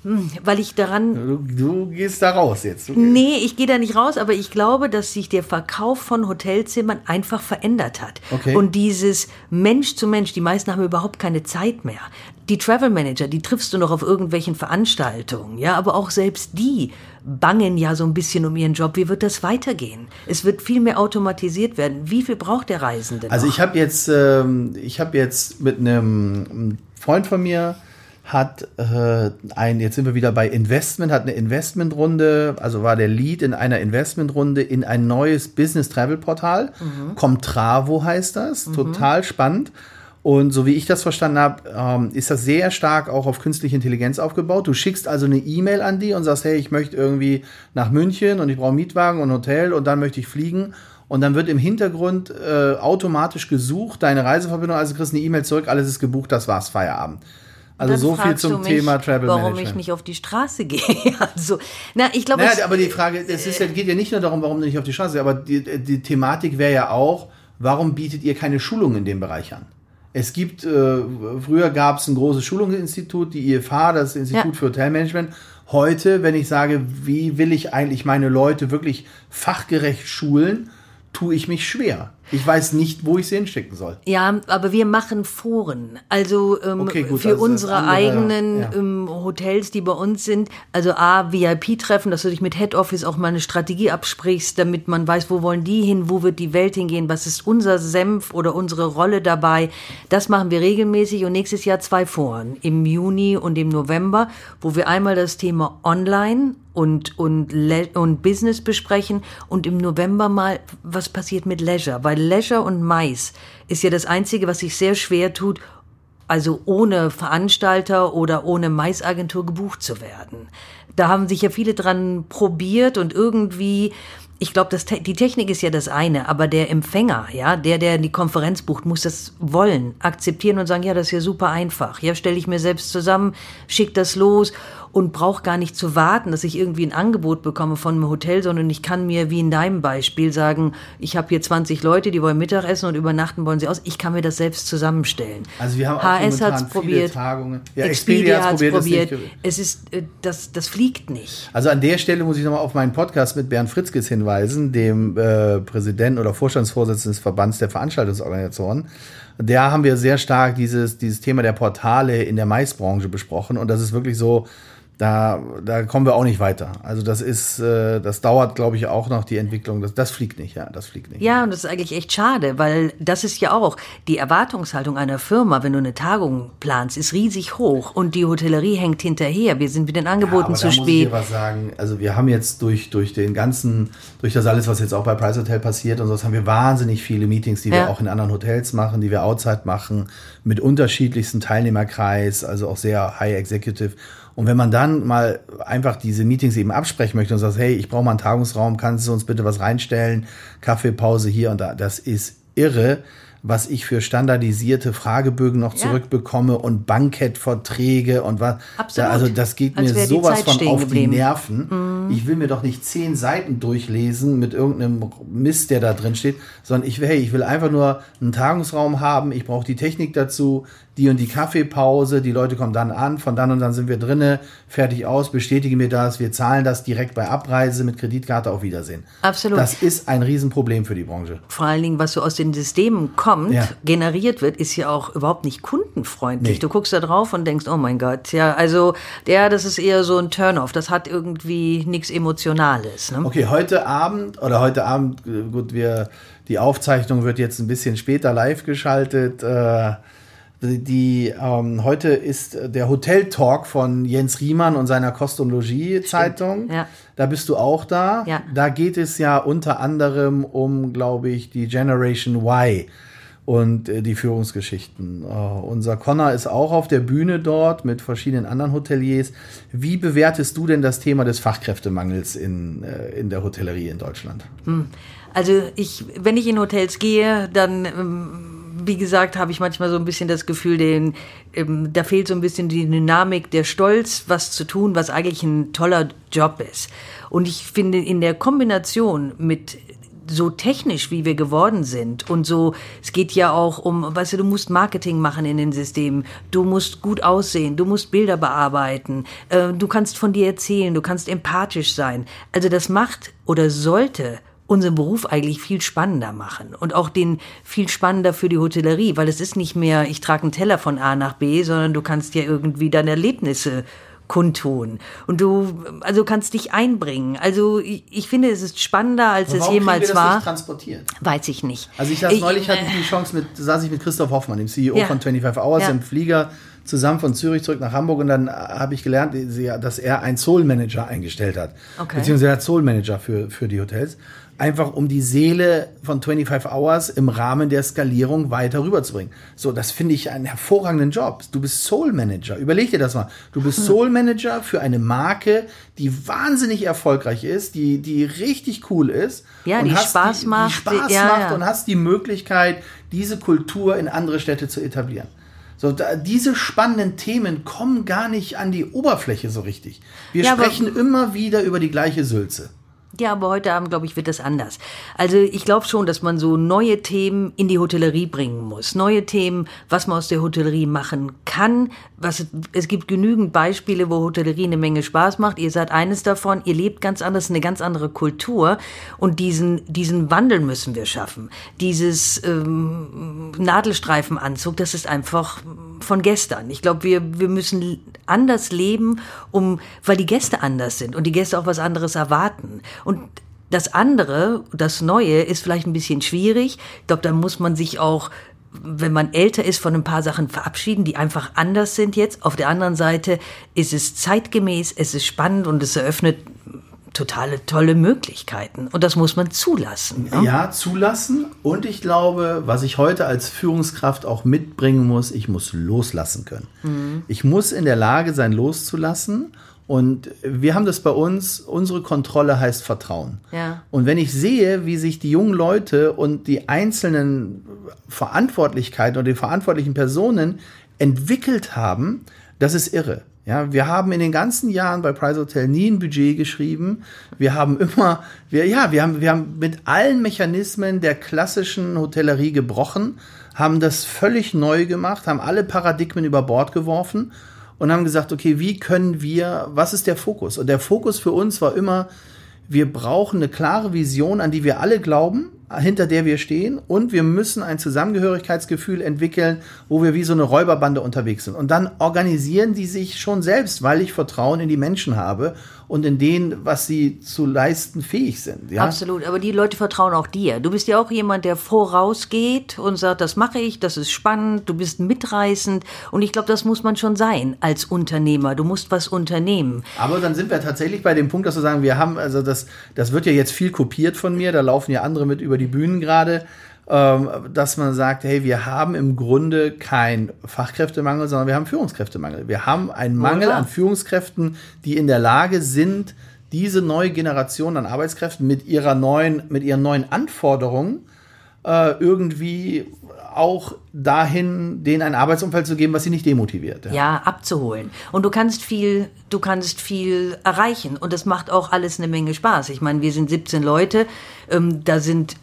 Hm, weil ich daran. Du, du gehst da raus jetzt. Okay. Nee, ich gehe da nicht raus, aber ich glaube, dass sich der Verkauf von Hotelzimmern einfach verändert hat. Okay. Und dieses Mensch zu Mensch, die meisten haben überhaupt keine Zeit mehr. Die Travel Manager, die triffst du noch auf irgendwelchen Veranstaltungen, ja, aber auch selbst die bangen ja so ein bisschen um ihren Job. Wie wird das weitergehen? Es wird viel mehr automatisiert werden. Wie viel braucht der Reisende? Also noch? Ich habe jetzt, ähm, ich habe jetzt mit einem Freund von mir hat äh, ein, jetzt sind wir wieder bei Investment, hat eine Investmentrunde, also war der Lead in einer Investmentrunde in ein neues Business Travel Portal. Mhm. Comtravo heißt das, mhm. total spannend. Und so wie ich das verstanden habe, ähm, ist das sehr stark auch auf künstliche Intelligenz aufgebaut. Du schickst also eine E-Mail an die und sagst, hey, ich möchte irgendwie nach München und ich brauche Mietwagen und Hotel und dann möchte ich fliegen. Und dann wird im Hintergrund äh, automatisch gesucht, deine Reiseverbindung, also kriegst eine E-Mail zurück, alles ist gebucht, das war's, Feierabend. Also so viel zum mich, Thema Travel warum Management. ich nicht auf die Straße gehe. also, na, ich glaube. Naja, aber die Frage, es ist ja, geht ja nicht nur darum, warum du nicht auf die Straße, aber die, die Thematik wäre ja auch, warum bietet ihr keine Schulung in dem Bereich an? Es gibt, äh, früher gab es ein großes Schulungsinstitut, die IFH, das Institut ja. für Hotelmanagement. Heute, wenn ich sage, wie will ich eigentlich meine Leute wirklich fachgerecht schulen, tue ich mich schwer. Ich weiß nicht, wo ich sie hinstecken soll. Ja, aber wir machen Foren. Also ähm, Okay, gut, für also unsere andere, eigenen ja. ähm, Hotels, die bei uns sind. Also A, VIP-Treffen, dass du dich mit Head Office auch mal eine Strategie absprichst, damit man weiß, wo wollen die hin, wo wird die Welt hingehen, was ist unser Senf oder unsere Rolle dabei. Das machen wir regelmäßig und nächstes Jahr zwei Foren. Im Juni und im November, wo wir einmal das Thema Online und, und, und Business besprechen und im November mal, was passiert mit Leisure. Weil Leisure und Mais ist ja das Einzige, was sich sehr schwer tut, also ohne Veranstalter oder ohne Maisagentur gebucht zu werden. Da haben sich ja viele dran probiert und irgendwie, ich glaube, Te- die Technik ist ja das eine, aber der Empfänger, ja, der, der die Konferenz bucht, muss das wollen, akzeptieren und sagen, ja, das ist ja super einfach. Ja, stelle ich mir selbst zusammen, schick das los und brauche gar nicht zu warten, dass ich irgendwie ein Angebot bekomme von einem Hotel, sondern ich kann mir, wie in deinem Beispiel, sagen, ich habe hier 20 Leute, die wollen Mittagessen und übernachten wollen sie aus. Ich kann mir das selbst zusammenstellen. Also wir haben auch HS hat's viele probiert, Tagungen. Ja, Expedia, Expedia hat's hat's probiert, Es ist, äh, das, das fliegt nicht. Also an der Stelle muss ich nochmal auf meinen Podcast mit Bernd Fritzkes hinweisen, dem äh, Präsidenten oder Vorstandsvorsitzenden des Verbands der Veranstaltungsorganisationen. Da haben wir sehr stark dieses, dieses Thema der Portale in der Maisbranche besprochen und das ist wirklich so, da, da kommen wir auch nicht weiter. Also das ist, äh, das dauert, glaube ich, auch noch die Entwicklung. Das, das fliegt nicht, ja, das fliegt nicht. Ja, und das ist eigentlich echt schade, weil das ist ja auch die Erwartungshaltung einer Firma, wenn du eine Tagung planst, ist riesig hoch und die Hotellerie hängt hinterher. Wir sind mit den Angeboten aber zu da muss ich spät. dir was sagen. Also wir haben jetzt durch, durch den ganzen, durch das alles, was jetzt auch bei Price Hotel passiert und so, haben wir wahnsinnig viele Meetings, die wir Ja. auch in anderen Hotels machen, die wir outside machen, mit unterschiedlichsten Teilnehmerkreis, also auch sehr high executive. Und wenn man dann mal einfach diese Meetings eben absprechen möchte und sagt, hey, ich brauche mal einen Tagungsraum, kannst du uns bitte was reinstellen? Kaffeepause hier und da. Das ist irre, was ich für standardisierte Fragebögen noch Ja. zurückbekomme und Bankettverträge und was. Absolut. Da, also das geht Als mir sowas von auf geblieben. Die Nerven. Ich will mir doch nicht zehn Seiten durchlesen mit irgendeinem Mist, der da drin steht, sondern ich will, hey, ich will einfach nur einen Tagungsraum haben. Ich brauche die Technik dazu, die und die Kaffeepause. Die Leute kommen dann an, von dann und dann sind wir drinne, fertig aus, bestätige mir das. Wir zahlen das direkt bei Abreise mit Kreditkarte auf Wiedersehen. Absolut. Das ist ein Riesenproblem für die Branche. Vor allen Dingen, was so aus den Systemen kommt, Ja. generiert wird, ist ja auch überhaupt nicht kundenfreundlich. Nee. Du guckst da drauf und denkst, oh mein Gott, ja, also, ja, das ist eher so ein Turn-off. Das hat irgendwie nichts Emotionales. Ne? Okay, heute Abend oder heute Abend, äh, gut, wir, die Aufzeichnung wird jetzt ein bisschen später live geschaltet. Äh, die, ähm, heute ist der Hotel Talk von Jens Riemann und seiner Kost und Logis Zeitung. Ja. Da bist du auch da. Ja. Da geht es ja unter anderem um, glaube ich, die Generation Y und äh, die Führungsgeschichten. Äh, unser Connor ist auch auf der Bühne dort mit verschiedenen anderen Hoteliers. Wie bewertest du denn das Thema des Fachkräftemangels in, äh, in der Hotellerie in Deutschland? Also ich, wenn ich in Hotels gehe, dann, ähm, wie gesagt, habe ich manchmal so ein bisschen das Gefühl, den, ähm, da fehlt so ein bisschen die Dynamik, der Stolz, was zu tun, was eigentlich ein toller Job ist. Und ich finde, in der Kombination mit so technisch, wie wir geworden sind und so, es geht ja auch um, weißt du, du musst Marketing machen in den Systemen, du musst gut aussehen, du musst Bilder bearbeiten, äh, du kannst von dir erzählen, du kannst empathisch sein. Also das macht oder sollte unseren Beruf eigentlich viel spannender machen und auch den viel spannender für die Hotellerie, weil es ist nicht mehr, ich trage einen Teller von A nach B, sondern du kannst ja irgendwie deine Erlebnisse kundtun und du also kannst dich einbringen. Also ich, ich finde, es ist spannender als es jemals war. Weiß ich nicht. Also ich saß Ich- neulich hatte ich die Chance mit, saß ich mit Christoph Hoffmann, dem CEO Ja. von 25 Hours Ja. im Flieger zusammen von Zürich zurück nach Hamburg und dann äh, habe ich gelernt, dass er einen Soul Manager eingestellt hat. Okay. Beziehungsweise hat Soul Manager für, für die Hotels. Einfach um die Seele von 25 Hours im Rahmen der Skalierung weiter rüberzubringen. So, das finde ich einen hervorragenden Job. Du bist Soul Manager. Überleg dir das mal. Du Hm. bist Soul Manager für eine Marke, die wahnsinnig erfolgreich ist, die, die richtig cool ist. Ja, und die Spaß die, macht, Die Spaß ja, macht ja. und hast die Möglichkeit, diese Kultur in andere Städte zu etablieren. So, da, diese spannenden Themen kommen gar nicht an die Oberfläche so richtig. Wir Ja, sprechen immer wieder über die gleiche Sülze. Ja, aber heute Abend, glaube ich, wird das anders. Also ich glaube schon, dass man so neue Themen in die Hotellerie bringen muss. Neue Themen, was man aus der Hotellerie machen kann. Was, es gibt genügend Beispiele, wo Hotellerie eine Menge Spaß macht. Ihr seid eines davon. Ihr lebt ganz anders, eine ganz andere Kultur. Und diesen, diesen Wandel müssen wir schaffen. Dieses ähm, Nadelstreifenanzug, das ist einfach von gestern. Ich glaube, wir, wir müssen anders leben, um, weil die Gäste anders sind und die Gäste auch was anderes erwarten. Und das andere, das Neue, ist vielleicht ein bisschen schwierig. Ich glaube, da muss man sich auch wenn man älter ist, von ein paar Sachen verabschieden, die einfach anders sind jetzt. Auf der anderen Seite ist es zeitgemäß, es ist spannend und es eröffnet totale tolle Möglichkeiten. Und das muss man zulassen. Ne? Ja, zulassen. Und ich glaube, was ich heute als Führungskraft auch mitbringen muss, ich muss loslassen können. Mhm. Ich muss in der Lage sein, loszulassen. Und wir haben das bei uns, unsere Kontrolle heißt Vertrauen. Ja. Und wenn ich sehe, wie sich die jungen Leute und die einzelnen Verantwortlichkeiten oder die verantwortlichen Personen entwickelt haben, das ist irre. Ja, wir haben in den ganzen Jahren bei Price Hotel nie ein Budget geschrieben. Wir haben immer, wir, ja, wir haben, wir haben mit allen Mechanismen der klassischen Hotellerie gebrochen, haben das völlig neu gemacht, haben alle Paradigmen über Bord geworfen und haben gesagt, okay, wie können wir, was ist der Fokus? Und der Fokus für uns war immer, wir brauchen eine klare Vision, an die wir alle glauben, hinter der wir stehen und wir müssen ein Zusammengehörigkeitsgefühl entwickeln, wo wir wie so eine Räuberbande unterwegs sind. Und dann organisieren die sich schon selbst, weil ich Vertrauen in die Menschen habe und in denen, was sie zu leisten fähig sind. Ja? Absolut, aber die Leute vertrauen auch dir. Du bist ja auch jemand, der vorausgeht und sagt, das mache ich, das ist spannend, du bist mitreißend und ich glaube, das muss man schon sein als Unternehmer. Du musst was unternehmen. Aber dann sind wir tatsächlich bei dem Punkt, dass wir sagen, wir haben, also das, das wird ja jetzt viel kopiert von mir, da laufen ja andere mit über die Bühnen gerade dass man sagt, hey, wir haben im Grunde keinen Fachkräftemangel, sondern wir haben Führungskräftemangel. Wir haben einen Mangel an Führungskräften, die in der Lage sind, diese neue Generation an Arbeitskräften mit ihrer neuen, mit ihren neuen Anforderungen äh, irgendwie auch dahin, denen ein Arbeitsumfeld zu geben, was sie nicht demotiviert. Ja. ja. abzuholen. Und du kannst viel, du kannst viel erreichen. Und das macht auch alles eine Menge Spaß. Ich meine, wir sind 17 Leute, ähm, da sind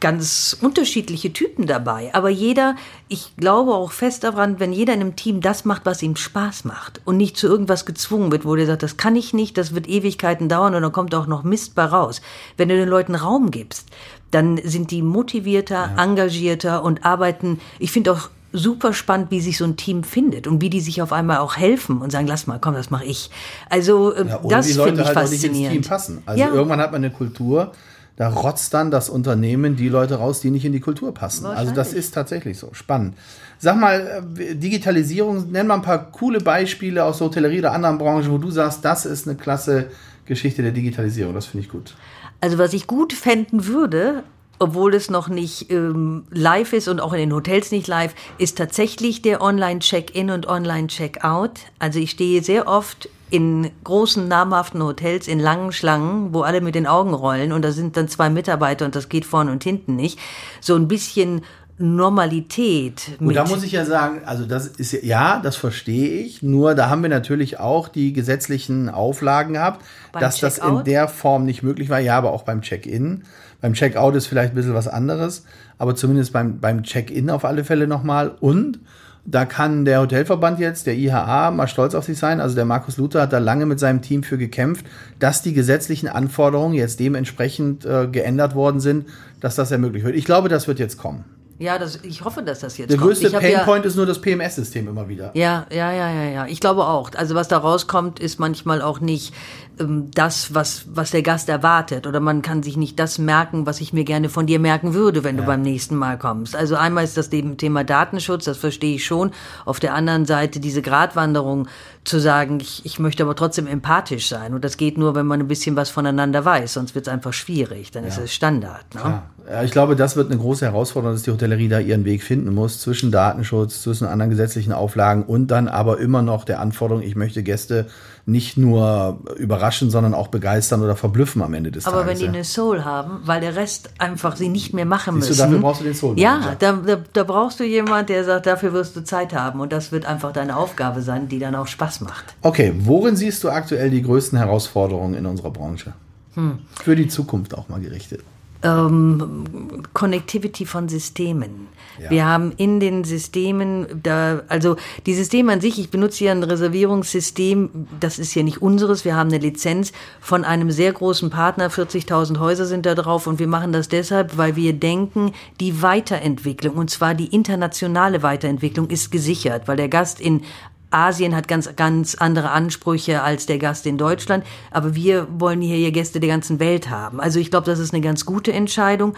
ganz unterschiedliche Typen dabei. Aber jeder, ich glaube auch fest daran, wenn jeder in einem Team das macht, was ihm Spaß macht und nicht zu irgendwas gezwungen wird, wo der sagt, das kann ich nicht, das wird Ewigkeiten dauern und dann kommt auch noch Mist bei raus. Wenn du den Leuten Raum gibst, dann sind die motivierter, ja. engagierter und arbeiten, ich finde auch super spannend, wie sich so ein Team findet und wie die sich auf einmal auch helfen und sagen, lass mal, komm, das mache ich. Also äh, ja, das finde ich halt faszinierend. Nicht ins Team passen. Also ja. irgendwann hat man eine Kultur, da rotzt dann das Unternehmen die Leute raus, die nicht in die Kultur passen. Also das ist tatsächlich so. Spannend. Sag mal, äh, Digitalisierung, nenn mal ein paar coole Beispiele aus der Hotellerie oder anderen Branchen, wo du sagst, das ist eine klasse Geschichte der Digitalisierung. Das finde ich gut. Also was ich gut fänden würde, obwohl es noch nicht ähm, live ist und auch in den Hotels nicht live, ist tatsächlich der Online-Check-in und Online-Check-out. Also ich stehe sehr oft in großen namhaften Hotels in langen Schlangen, wo alle mit den Augen rollen und da sind dann zwei Mitarbeiter und das geht vorne und hinten nicht. So ein bisschen Normalität. Und da muss ich ja sagen, also das ist ja, das verstehe ich. Nur da haben wir natürlich auch die gesetzlichen Auflagen gehabt, beim dass das in der Form nicht möglich war. Ja, aber auch beim Check-in. Beim Check-out ist vielleicht ein bisschen was anderes, aber zumindest beim, beim Check-in auf alle Fälle nochmal. Und da kann der Hotelverband jetzt, der IHA, mal stolz auf sich sein. Also der Markus Luther hat da lange mit seinem Team für gekämpft, dass die gesetzlichen Anforderungen jetzt dementsprechend äh, geändert worden sind, dass das ermöglicht wird. Ich glaube, das wird jetzt kommen. Ja, das, ich hoffe, dass das jetzt Der kommt. größte Painpoint ja, ist nur das PMS-System immer wieder. Ja, ja, ja, ja, ja. Ich glaube auch. Also was da rauskommt, ist manchmal auch nicht ähm, das, was, was der Gast erwartet. Oder man kann sich nicht das merken, was ich mir gerne von dir merken würde, wenn ja. du beim nächsten Mal kommst. Also einmal ist das Thema Datenschutz, das verstehe ich schon. Auf der anderen Seite diese Gratwanderung zu sagen, ich, ich möchte aber trotzdem empathisch sein. Und das geht nur, wenn man ein bisschen was voneinander weiß, sonst wird es einfach schwierig. Dann ja. ist es Standard. Ne? Ja, ich glaube, das wird eine große Herausforderung, dass die Hotellerie da ihren Weg finden muss zwischen Datenschutz, zwischen anderen gesetzlichen Auflagen und dann aber immer noch der Anforderung, ich möchte Gäste nicht nur überraschen, sondern auch begeistern oder verblüffen am Ende des aber Tages. Aber wenn die eine Soul haben, weil der Rest einfach sie nicht mehr machen Siehst müssen. Du, dafür brauchst du den Soul. Ja, da, da, da brauchst du jemand, der sagt, dafür wirst du Zeit haben und das wird einfach deine Aufgabe sein, die dann auch Spaß macht. Okay, worin siehst du aktuell die größten Herausforderungen in unserer Branche? Hm. Für die Zukunft auch mal gerichtet ähm, Connectivity von Systemen. Ja. Wir haben in den Systemen, da, also die Systeme an sich, ich benutze hier ein Reservierungssystem, das ist ja nicht unseres, wir haben eine Lizenz von einem sehr großen Partner, 40.000 Häuser sind da drauf und wir machen das deshalb, weil wir denken, die Weiterentwicklung, und zwar die internationale Weiterentwicklung ist gesichert, weil der Gast in Asien hat ganz, ganz andere Ansprüche als der Gast in Deutschland. Aber wir wollen hier, hier Gäste der ganzen Welt haben. Also ich glaube, das ist eine ganz gute Entscheidung.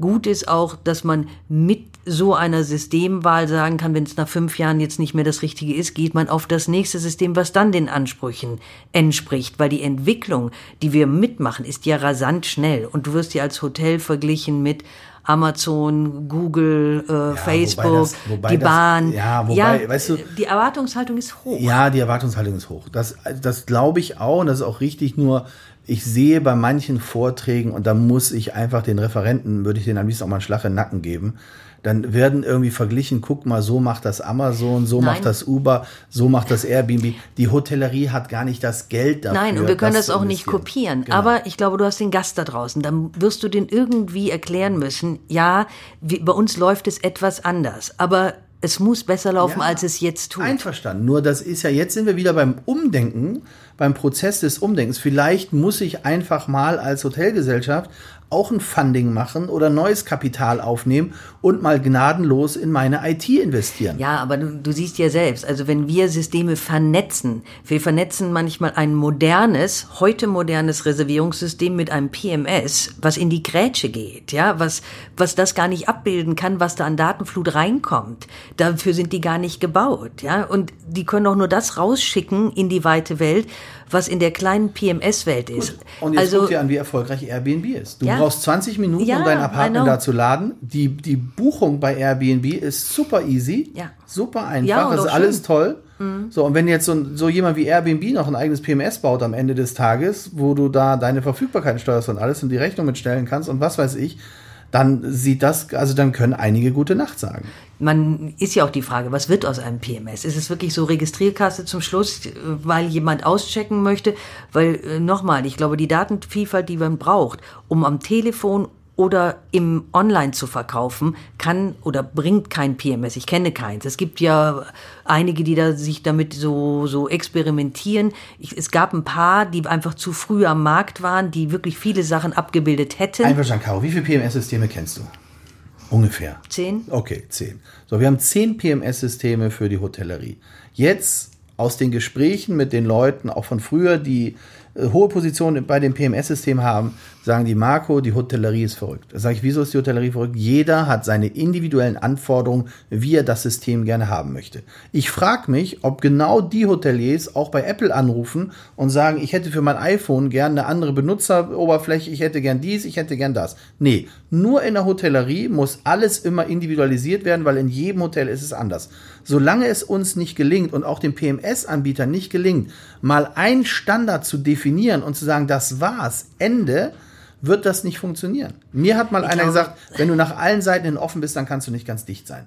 Gut ist auch, dass man mit so einer Systemwahl sagen kann, wenn es nach fünf Jahren jetzt nicht mehr das Richtige ist, geht man auf das nächste System, was dann den Ansprüchen entspricht. Weil die Entwicklung, die wir mitmachen, ist ja rasant schnell. Und du wirst ja als Hotel verglichen mit Amazon, Google, äh, ja, Facebook, wobei das, wobei die Bahn. Das, ja, wobei, ja, weißt du, die Erwartungshaltung ist hoch. Ja, die Erwartungshaltung ist hoch. Das, das glaube ich auch und das ist auch richtig. Nur ich sehe bei manchen Vorträgen und da muss ich einfach den Referenten, würde ich denen am liebsten auch mal einen Schlag in den Nacken geben dann werden irgendwie verglichen, guck mal, so macht das Amazon, so Nein. macht das Uber, so macht das Airbnb. Die Hotellerie hat gar nicht das Geld dafür. Nein, und wir können das, das auch nicht kopieren. Genau. Aber ich glaube, du hast den Gast da draußen. Dann wirst du den irgendwie erklären müssen, ja, wie, bei uns läuft es etwas anders. Aber es muss besser laufen, ja, als es jetzt tut. Einverstanden. Nur das ist ja, jetzt sind wir wieder beim Umdenken, beim Prozess des Umdenkens. Vielleicht muss ich einfach mal als Hotelgesellschaft auch ein Funding machen oder neues Kapital aufnehmen und mal gnadenlos in meine IT investieren. Ja, aber du, du, siehst ja selbst, also wenn wir Systeme vernetzen, wir vernetzen manchmal ein modernes, heute modernes Reservierungssystem mit einem PMS, was in die Grätsche geht, ja, was, was das gar nicht abbilden kann, was da an Datenflut reinkommt. Dafür sind die gar nicht gebaut, ja, und die können auch nur das rausschicken in die weite Welt, was in der kleinen PMS-Welt ist. Und jetzt also, guck dir an, wie erfolgreich Airbnb ist. Du ja, brauchst 20 Minuten, ja, um dein Apartment da zu laden. Die, die Buchung bei Airbnb ist super easy, ja. super einfach, ja, ist alles schön. toll. Mhm. So, und wenn jetzt so, so jemand wie Airbnb noch ein eigenes PMS baut am Ende des Tages, wo du da deine Verfügbarkeit steuerst und alles und die Rechnung mitstellen kannst und was weiß ich, dann sieht das, also dann können einige gute Nacht sagen. Man ist ja auch die Frage, was wird aus einem PMS? Ist es wirklich so Registrierkasse zum Schluss, äh, weil jemand auschecken möchte? Weil äh, nochmal, ich glaube, die Datenvielfalt, die man braucht, um am Telefon oder im Online zu verkaufen, kann oder bringt kein PMS. Ich kenne keins. Es gibt ja einige, die da sich damit so, so experimentieren. Ich, es gab ein paar, die einfach zu früh am Markt waren, die wirklich viele Sachen abgebildet hätten. Einverstanden, Caro. Wie viele PMS-Systeme kennst du? Ungefähr. Zehn? Okay, zehn. So, wir haben zehn PMS-Systeme für die Hotellerie. Jetzt aus den Gesprächen mit den Leuten, auch von früher, die hohe Positionen bei dem PMS-System haben, sagen die Marco, die Hotellerie ist verrückt. Da sage ich, wieso ist die Hotellerie verrückt? Jeder hat seine individuellen Anforderungen, wie er das System gerne haben möchte. Ich frage mich, ob genau die Hoteliers auch bei Apple anrufen und sagen, ich hätte für mein iPhone gern eine andere Benutzeroberfläche, ich hätte gern dies, ich hätte gern das. Nee, nur in der Hotellerie muss alles immer individualisiert werden, weil in jedem Hotel ist es anders. Solange es uns nicht gelingt und auch den PMS-Anbietern nicht gelingt, mal einen Standard zu definieren und zu sagen, das war's, Ende, wird das nicht funktionieren. Mir hat mal ich einer glaube, gesagt, wenn du nach allen Seiten hin offen bist, dann kannst du nicht ganz dicht sein.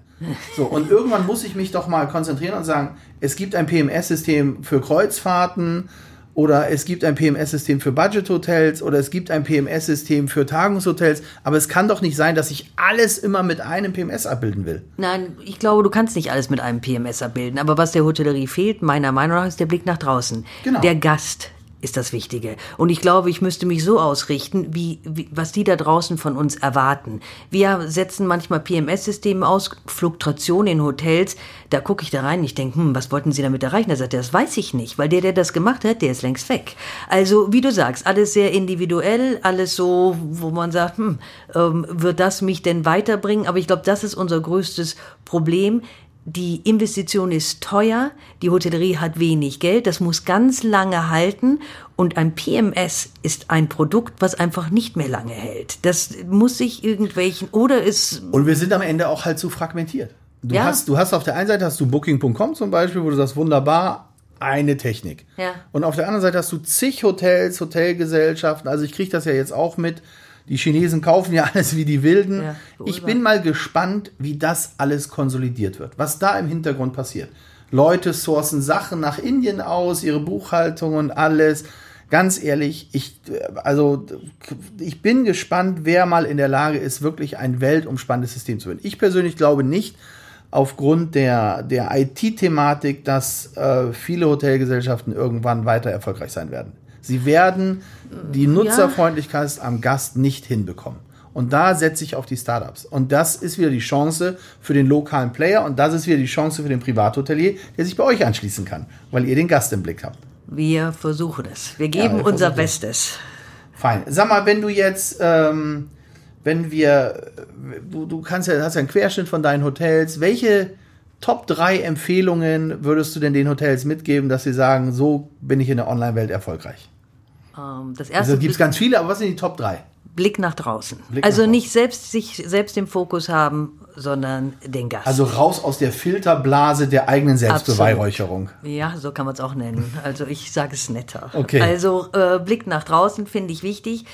So, und irgendwann muss ich mich doch mal konzentrieren und sagen, es gibt ein PMS-System für Kreuzfahrten oder es gibt ein PMS-System für Budget-Hotels oder es gibt ein PMS-System für Tagungshotels, aber es kann doch nicht sein, dass ich alles immer mit einem PMS abbilden will. Nein, ich glaube, du kannst nicht alles mit einem PMS abbilden, aber was der Hotellerie fehlt, meiner Meinung nach, ist der Blick nach draußen. Genau. Der Gast, ist das Wichtige. Und ich glaube, ich müsste mich so ausrichten, wie, wie was die da draußen von uns erwarten. Wir setzen manchmal PMS-Systeme aus, Fluktuation in Hotels. Da gucke ich da rein, ich denke, hm, was wollten Sie damit erreichen? Da sagt er, das weiß ich nicht, weil der, der das gemacht hat, der ist längst weg. Also, wie du sagst, alles sehr individuell, alles so, wo man sagt, hm, ähm, wird das mich denn weiterbringen? Aber ich glaube, das ist unser größtes Problem die Investition ist teuer, die Hotellerie hat wenig Geld, das muss ganz lange halten und ein PMS ist ein Produkt, was einfach nicht mehr lange hält. Das muss sich irgendwelchen oder ist und wir sind am Ende auch halt zu fragmentiert. Du ja. hast du hast auf der einen Seite hast du Booking.com zum Beispiel, wo du sagst wunderbar eine Technik. Ja. Und auf der anderen Seite hast du zig Hotels, Hotelgesellschaften. Also ich kriege das ja jetzt auch mit die Chinesen kaufen ja alles wie die Wilden. Ja, ich bin mal gespannt, wie das alles konsolidiert wird, was da im Hintergrund passiert. Leute sourcen Sachen nach Indien aus, ihre Buchhaltung und alles. ganz ehrlich, ich, also, ich bin gespannt, wer mal in der Lage ist, wirklich ein weltumspannendes System zu finden. Ich persönlich glaube nicht, aufgrund der, der IT-Thematik, dass äh, viele Hotelgesellschaften irgendwann weiter erfolgreich sein werden. Sie werden die Nutzerfreundlichkeit am Gast nicht hinbekommen. Und da setze ich auf die Startups. Und das ist wieder die Chance für den lokalen Player und das ist wieder die Chance für den Privathotelier, der sich bei euch anschließen kann, weil ihr den Gast im Blick habt. Wir versuchen es. Wir geben ja, wir unser Bestes. Fein. Sag mal, wenn du jetzt, ähm, wenn wir, du, du kannst ja, hast ja einen Querschnitt von deinen Hotels. Welche Top 3 Empfehlungen würdest du denn den Hotels mitgeben, dass sie sagen, so bin ich in der Online-Welt erfolgreich? Ähm, das also erste also gibt es ganz viele, aber was sind die Top 3? Blick nach draußen. Blick also nach nicht selbst sich selbst im Fokus haben, sondern den Gast. Also raus aus der Filterblase der eigenen Selbstbeweihräucherung. Absolut. Ja, so kann man es auch nennen. Also ich sage es netter. Okay. Also äh, Blick nach draußen finde ich wichtig.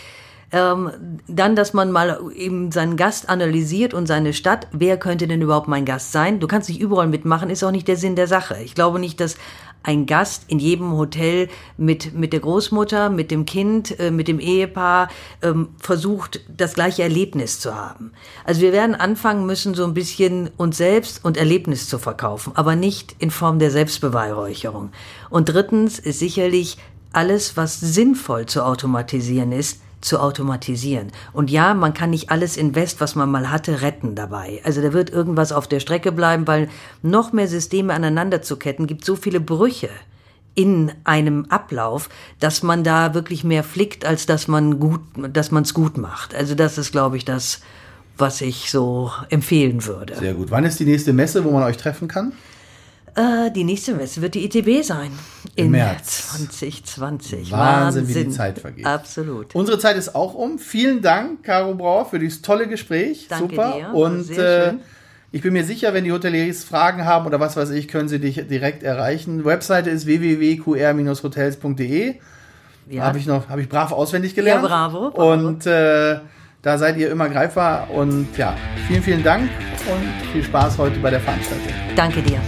Ähm, dann, dass man mal eben seinen Gast analysiert und seine Stadt. Wer könnte denn überhaupt mein Gast sein? Du kannst nicht überall mitmachen, ist auch nicht der Sinn der Sache. Ich glaube nicht, dass ein Gast in jedem Hotel mit, mit der Großmutter, mit dem Kind, äh, mit dem Ehepaar ähm, versucht, das gleiche Erlebnis zu haben. Also wir werden anfangen müssen, so ein bisschen uns selbst und Erlebnis zu verkaufen, aber nicht in Form der Selbstbeweihräucherung. Und drittens ist sicherlich alles, was sinnvoll zu automatisieren ist, zu automatisieren. Und ja, man kann nicht alles Invest, was man mal hatte, retten dabei. Also da wird irgendwas auf der Strecke bleiben, weil noch mehr Systeme aneinander zu ketten gibt so viele Brüche in einem Ablauf, dass man da wirklich mehr flickt, als dass man gut, dass man es gut macht. Also das ist, glaube ich, das, was ich so empfehlen würde. Sehr gut. Wann ist die nächste Messe, wo man euch treffen kann? Äh, die nächste Messe wird die ITB sein. Im in März 2020. Wahnsinn, Wahnsinn, wie die Zeit vergeht. Absolut. Unsere Zeit ist auch um. Vielen Dank, Caro Brauer, für dieses tolle Gespräch. Danke Super. Dir. Und äh, ich bin mir sicher, wenn die Hoteliers Fragen haben oder was weiß ich, können sie dich direkt erreichen. Webseite ist www.qr-hotels.de. Ja. Habe ich noch, habe ich brav auswendig gelernt. Ja, bravo. bravo. Und äh, da seid ihr immer greifbar. Und ja, vielen, vielen Dank und viel Spaß heute bei der Veranstaltung. Danke dir.